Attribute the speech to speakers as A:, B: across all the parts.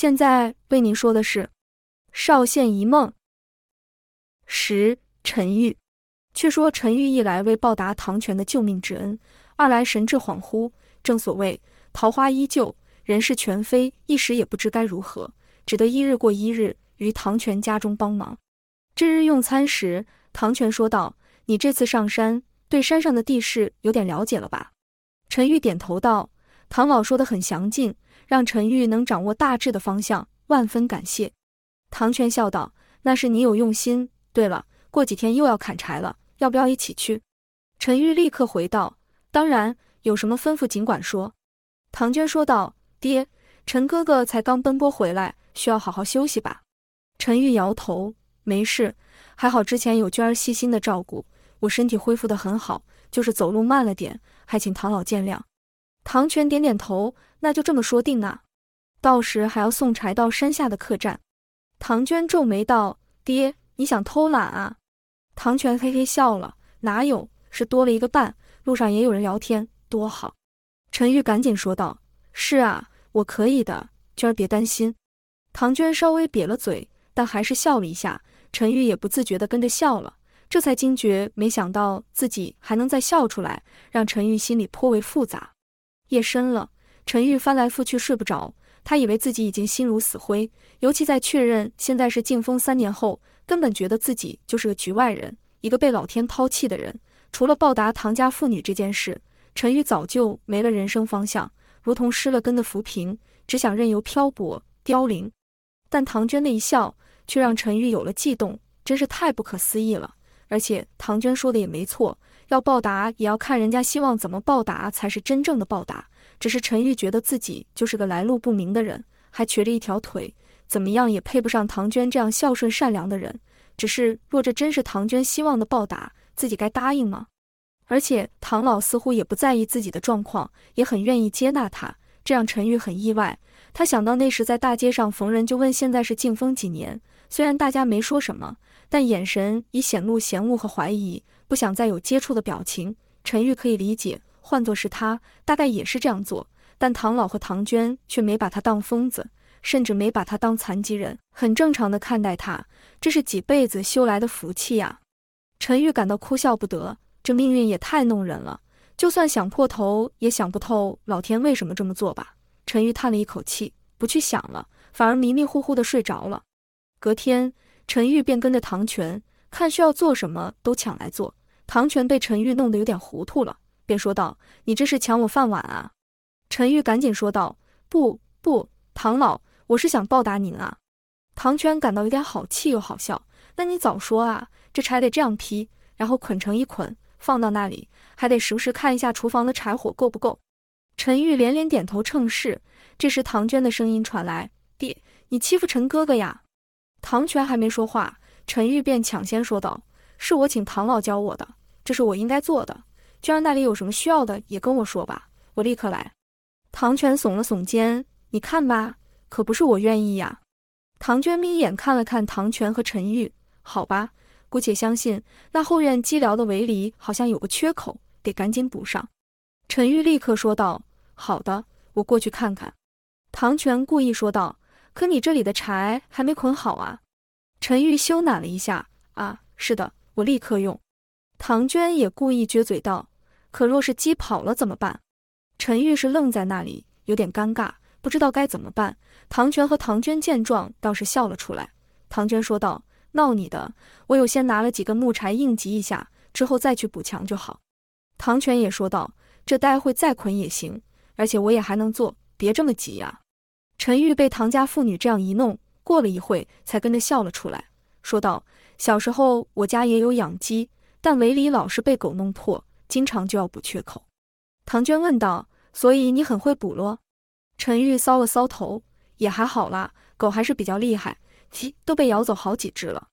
A: 现在为您说的是《少县一梦》。十陈玉，却说陈玉一来为报答唐泉的救命之恩，二来神志恍惚。正所谓桃花依旧，人事全非，一时也不知该如何，只得一日过一日，于唐泉家中帮忙。这日用餐时，唐泉说道：“你这次上山，对山上的地势有点了解了吧？”陈玉点头道：“唐老说的很详尽，让陈玉能掌握大致的方向，万分感谢。”唐泉笑道：“那是你有用心。”对了，过几天又要砍柴了，要不要一起去？陈玉立刻回道：“当然，有什么吩咐尽管说。”唐娟说道：“爹，陈哥哥才刚奔波回来，需要好好休息吧？”陈玉摇头：“没事，还好之前有娟儿细心的照顾，我身体恢复得很好，就是走路慢了点，还请唐老见谅。”唐泉点点头：“那就这么说定啊。到时还要送柴到山下的客栈。”唐娟皱眉道：“爹。”你想偷懒啊？唐泉嘿嘿笑了，哪有，是多了一个伴，路上也有人聊天，多好。陈玉赶紧说道：“是啊，我可以的，娟儿别担心。”唐娟稍微瘪了嘴，但还是笑了一下。陈玉也不自觉地跟着笑了，这才惊觉，没想到自己还能再笑出来，让陈玉心里颇为复杂。夜深了，陈玉翻来覆去睡不着，他以为自己已经心如死灰，尤其在确认现在是静风三年后。根本觉得自己就是个局外人，一个被老天抛弃的人。除了报答唐家妇女这件事，陈玉早就没了人生方向，如同失了根的浮萍，只想任由漂泊凋零。但唐娟那一笑，却让陈玉有了悸动，真是太不可思议了。而且唐娟说的也没错，要报答也要看人家希望怎么报答才是真正的报答。只是陈玉觉得自己就是个来路不明的人，还瘸着一条腿。怎么样也配不上唐娟这样孝顺善良的人。只是，若这真是唐娟希望的报答，自己该答应吗？而且唐老似乎也不在意自己的状况，也很愿意接纳他，这让陈玉很意外。他想到那时在大街上逢人就问现在是静风几年，虽然大家没说什么，但眼神已显露嫌恶和怀疑，不想再有接触的表情。陈玉可以理解，换作是他，大概也是这样做。但唐老和唐娟却没把他当疯子。甚至没把他当残疾人，很正常的看待他，这是几辈子修来的福气呀。陈玉感到哭笑不得，这命运也太弄人了，就算想破头也想不透老天为什么这么做吧。陈玉叹了一口气，不去想了，反而迷迷糊糊的睡着了。隔天，陈玉便跟着唐泉，看需要做什么都抢来做。唐泉被陈玉弄得有点糊涂了，便说道：“你这是抢我饭碗啊！”陈玉赶紧说道：“不不，唐老。”我是想报答您啊，唐娟感到有点好气又好笑。那你早说啊，这柴得这样劈，然后捆成一捆放到那里，还得时不时看一下厨房的柴火够不够。陈玉连连点头称是。这时唐娟的声音传来：“爹，你欺负陈哥哥呀？”唐泉还没说话，陈玉便抢先说道：“是我请唐老教我的，这是我应该做的。娟儿那里有什么需要的，也跟我说吧，我立刻来。”唐泉耸了耸肩：“你看吧。”可不是我愿意呀！唐娟眯眼看了看唐泉和陈玉，好吧，姑且相信那后院寂寥的围篱好像有个缺口，得赶紧补上。陈玉立刻说道：“好的，我过去看看。”唐泉故意说道：“可你这里的柴还没捆好啊！”陈玉羞赧了一下：“啊，是的，我立刻用。”唐娟也故意撅嘴道：“可若是鸡跑了怎么办？”陈玉是愣在那里，有点尴尬。不知道该怎么办。唐泉和唐娟见状，倒是笑了出来。唐娟说道：“闹你的，我有先拿了几根木柴应急一下，之后再去补墙就好。”唐泉也说道：“这待会再捆也行，而且我也还能做，别这么急呀。”陈玉被唐家妇女这样一弄，过了一会才跟着笑了出来，说道：“小时候我家也有养鸡，但围篱老是被狗弄破，经常就要补缺口。”唐娟问道：“所以你很会补咯？”陈玉搔了搔头，也还好啦，狗还是比较厉害，鸡都被咬走好几只了。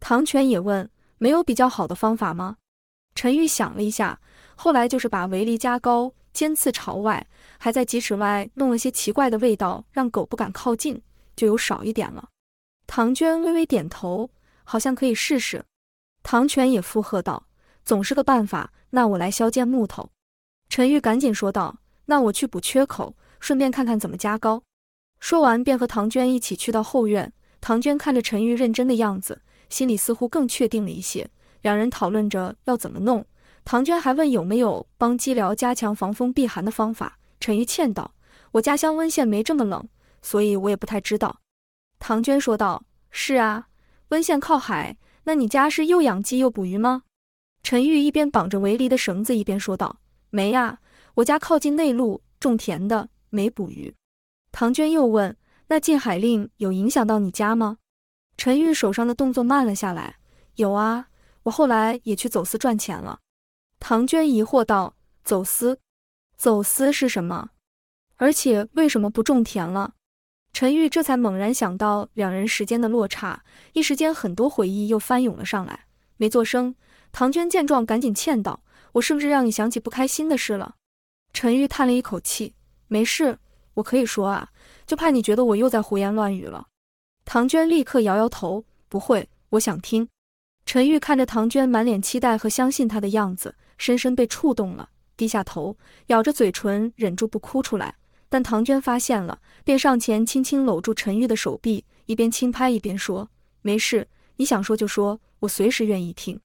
A: 唐泉也问：“没有比较好的方法吗？”陈玉想了一下，后来就是把围篱加高，尖刺朝外，还在几尺外弄了些奇怪的味道，让狗不敢靠近，就有少一点了。唐娟微微点头，好像可以试试。唐泉也附和道：“总是个办法，那我来削件木头。”陈玉赶紧说道：“那我去补缺口。”顺便看看怎么加高。说完，便和唐娟一起去到后院。唐娟看着陈玉认真的样子，心里似乎更确定了一些。两人讨论着要怎么弄。唐娟还问有没有帮姬僚加强防风避寒的方法。陈玉歉道：“我家乡温县没这么冷，所以我也不太知道。”唐娟说道：“是啊，温县靠海，那你家是又养鸡又捕鱼吗？”陈玉一边绑着围篱的绳子，一边说道：“没呀，我家靠近内陆，种田的，没捕鱼。”唐娟又问：“那禁海令有影响到你家吗？”陈玉手上的动作慢了下来：“有啊，我后来也去走私赚钱了。”唐娟疑惑道：“走私？走私是什么？而且为什么不种田了？”陈玉这才猛然想到两人时间的落差，一时间很多回忆又翻涌了上来，没做声。唐娟见状，赶紧歉道：“我是不是让你想起不开心的事了？”陈玉叹了一口气：“没事。”我可以说啊，就怕你觉得我又在胡言乱语了。唐娟立刻摇摇头，不会，我想听。陈玉看着唐娟满脸期待和相信他的样子，深深被触动了，低下头，咬着嘴唇，忍住不哭出来。但唐娟发现了，便上前轻轻搂住陈玉的手臂，一边轻拍一边说：“没事，你想说就说，我随时愿意听。”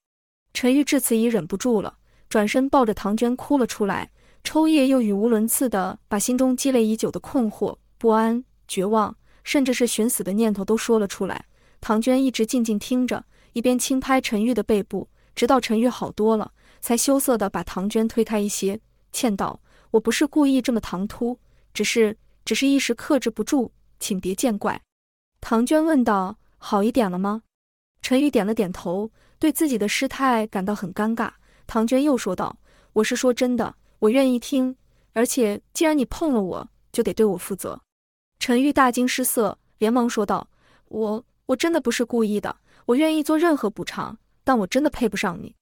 A: 陈玉至此已忍不住了，转身抱着唐娟哭了出来。抽噎又语无伦次地把心中积累已久的困惑、不安、绝望，甚至是寻死的念头都说了出来。唐娟一直静静听着，一边轻拍陈玉的背部，直到陈玉好多了，才羞涩地把唐娟推开一些，歉道：“我不是故意这么唐突，只是，只是一时克制不住，请别见怪。”唐娟问道：“好一点了吗？”陈玉点了点头，对自己的失态感到很尴尬。唐娟又说道：“我是说真的。”我愿意听，而且既然你碰了我，就得对我负责。陈玉大惊失色，连忙说道：“我我真的不是故意的，我愿意做任何补偿，但我真的配不上你。”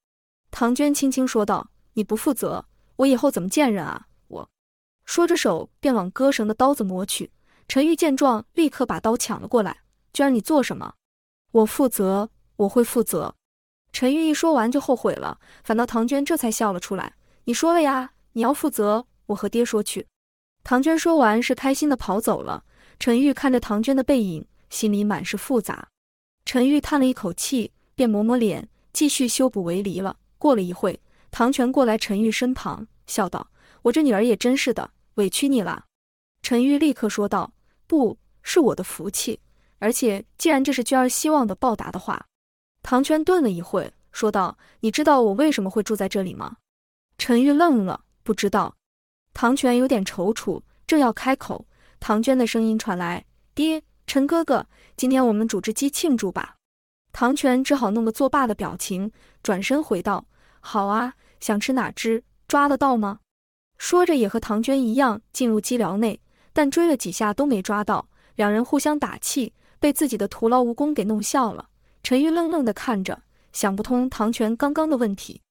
A: 唐娟轻轻说道：“你不负责，我以后怎么见人啊？”说着手便往割绳的刀子摸去。陈玉见状，立刻把刀抢了过来：“娟儿，你做什么？我负责，我会负责。”陈玉一说完就后悔了，反倒唐娟这才笑了出来：“你说了呀。”你要负责，我和爹说去。唐娟说完，是开心的跑走了。陈玉看着唐娟的背影，心里满是复杂。陈玉叹了一口气，便抹抹脸，继续修补围篱了。过了一会，唐全过来陈玉身旁，笑道：“我这女儿也真是的，委屈你了。”陈玉立刻说道：“不是我的福气，而且既然这是娟儿希望的报答的话。”唐娟顿了一会，说道：“你知道我为什么会住在这里吗？”陈玉愣了。不知道，唐全有点踌躇，正要开口，唐娟的声音传来：“爹，陈哥哥，今天我们煮只鸡庆祝吧。”唐全只好弄个作罢的表情，转身回道：“好啊，想吃哪只？抓得到吗？”说着也和唐娟一样进入鸡寮内，但追了几下都没抓到，两人互相打气，被自己的徒劳无功给弄笑了。陈玉愣愣地看着，想不通唐全刚刚的问题。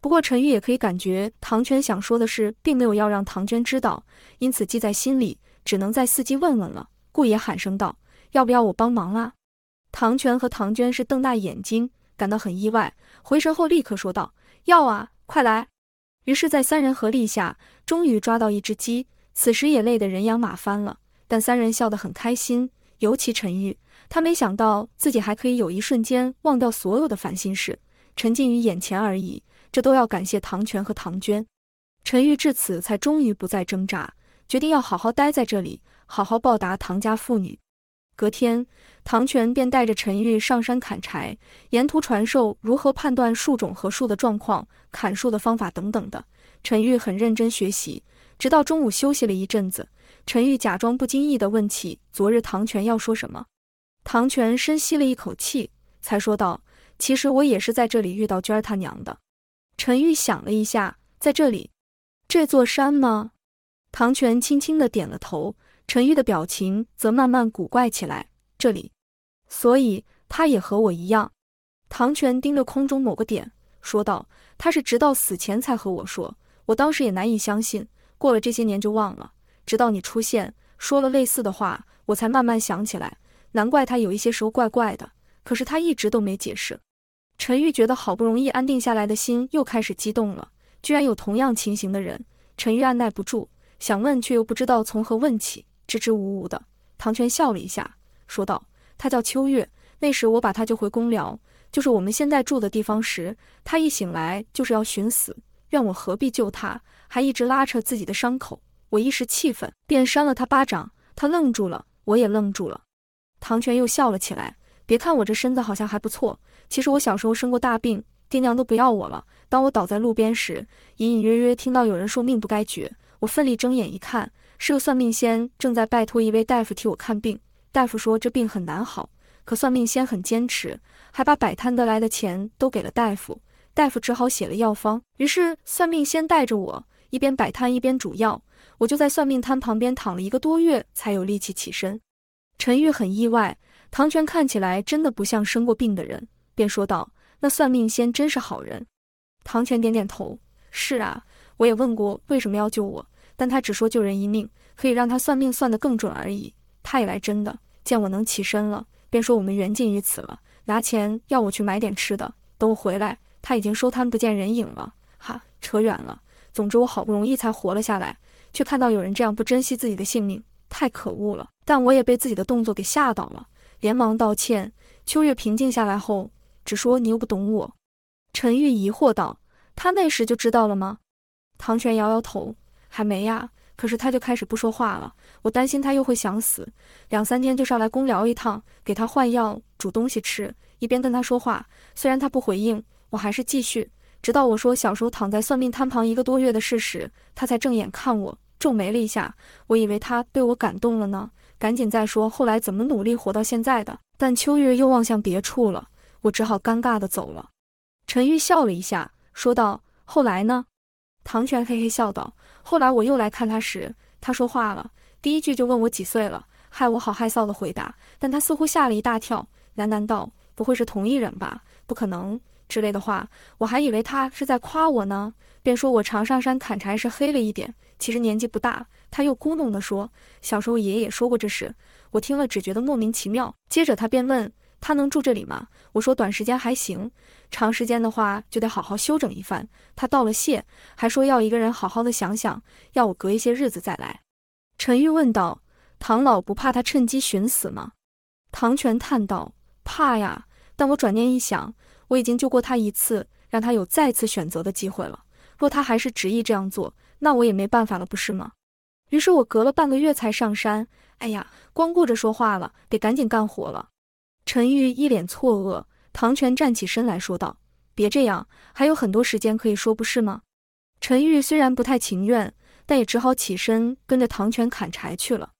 A: 不过陈玉也可以感觉唐全想说的是，并没有要让唐娟知道，因此记在心里，只能再伺机问问了，故也喊声道：“要不要我帮忙啊？”唐全和唐娟是瞪大眼睛，感到很意外，回神后立刻说道：“要啊，快来！”于是，在三人合力下，终于抓到一只鸡。此时也累得人仰马翻了，但三人笑得很开心，尤其陈玉，他没想到自己还可以有一瞬间忘掉所有的烦心事，沉浸于眼前而已。这都要感谢唐全和唐娟，陈玉至此才终于不再挣扎，决定要好好待在这里，好好报答唐家父女。隔天，唐全便带着陈玉上山砍柴，沿途传授如何判断树种和树的状况、砍树的方法等等的。陈玉很认真学习，直到中午休息了一阵子，陈玉假装不经意地问起昨日唐全要说什么。唐全深吸了一口气，才说道：“其实我也是在这里遇到娟儿他娘的。”陈玉想了一下，在这里，这座山吗？唐全轻轻的点了头。陈玉的表情则慢慢古怪起来。这里，所以他也和我一样。唐泉盯着空中某个点，说道：“他是直到死前才和我说，我当时也难以相信。过了这些年就忘了，直到你出现，说了类似的话，我才慢慢想起来。难怪他有一些时候怪怪的，可是他一直都没解释。”陈玉觉得好不容易安定下来的心又开始激动了，居然有同样情形的人。陈玉按耐不住想问，却又不知道从何问起，支支吾吾的。唐泉笑了一下，说道：“他叫秋月。那时我把他救回公寮，就是我们现在住的地方时，他一醒来就是要寻死，怨我何必救他，还一直拉扯自己的伤口。我一时气愤，便扇了他巴掌。他愣住了，我也愣住了。唐泉又笑了起来。别看我这身子好像还不错，其实我小时候生过大病，爹娘都不要我了。当我倒在路边时，隐隐约约听到有人说命不该绝。我奋力睁眼一看。”是个算命仙正在拜托一位大夫替我看病。大夫说这病很难好，可算命仙很坚持，还把摆摊得来的钱都给了大夫。大夫只好写了药方。于是算命仙带着我一边摆摊一边煮药，我就在算命摊旁边躺了一个多月，才有力气起身。陈玉很意外，唐泉看起来真的不像生过病的人，便说道：“那算命仙真是好人。”唐泉点点头：“是啊，我也问过为什么要救我。”但他只说救人一命，可以让他算命算得更准而已。他也来真的，见我能起身了，便说我们缘尽于此了，拿钱要我去买点吃的。等我回来，他已经收摊不见人影了。哈，扯远了。总之我好不容易才活了下来，却看到有人这样不珍惜自己的性命，太可恶了。但我也被自己的动作给吓到了，连忙道歉。秋月平静下来后，只说你又不懂我。陈玉疑惑道：“他那时就知道了吗？”唐泉摇摇头。还没呀，可是他就开始不说话了。我担心他又会想死，两三天就上来公聊一趟，给他换药、煮东西吃，一边跟他说话。虽然他不回应，我还是继续，直到我说小时候躺在算命摊旁一个多月的事时，他才正眼看我，皱眉了一下。我以为他被我感动了呢，赶紧再说后来怎么努力活到现在的。但秋月又望向别处了，我只好尴尬的走了。陈玉笑了一下，说道：“后来呢？”唐泉嘿嘿笑道。后来我又来看他时，他说话了，第一句就问我几岁了，害我好害臊的回答。但他似乎吓了一大跳，喃喃道：“不会是同一人吧？不可能。”之类的话，我还以为他是在夸我呢，便说我常上山砍柴时黑了一点，其实年纪不大。他又咕哝地说：“小时候爷爷说过这事。”我听了只觉得莫名其妙。接着他便问。他能住这里吗？我说短时间还行，长时间的话就得好好休整一番。他道了谢，还说要一个人好好的想想，要我隔一些日子再来。陈玉问道：“唐老不怕他趁机寻死吗？”唐泉叹道：“怕呀，但我转念一想，我已经救过他一次，让他有再次选择的机会了。若他还是执意这样做，那我也没办法了，不是吗？”于是我隔了半个月才上山。哎呀，光顾着说话了，得赶紧干活了。陈玉一脸错愕，唐泉站起身来说道：“别这样，还有很多时间可以说，不是吗？”陈玉虽然不太情愿，但也只好起身跟着唐泉砍柴去了。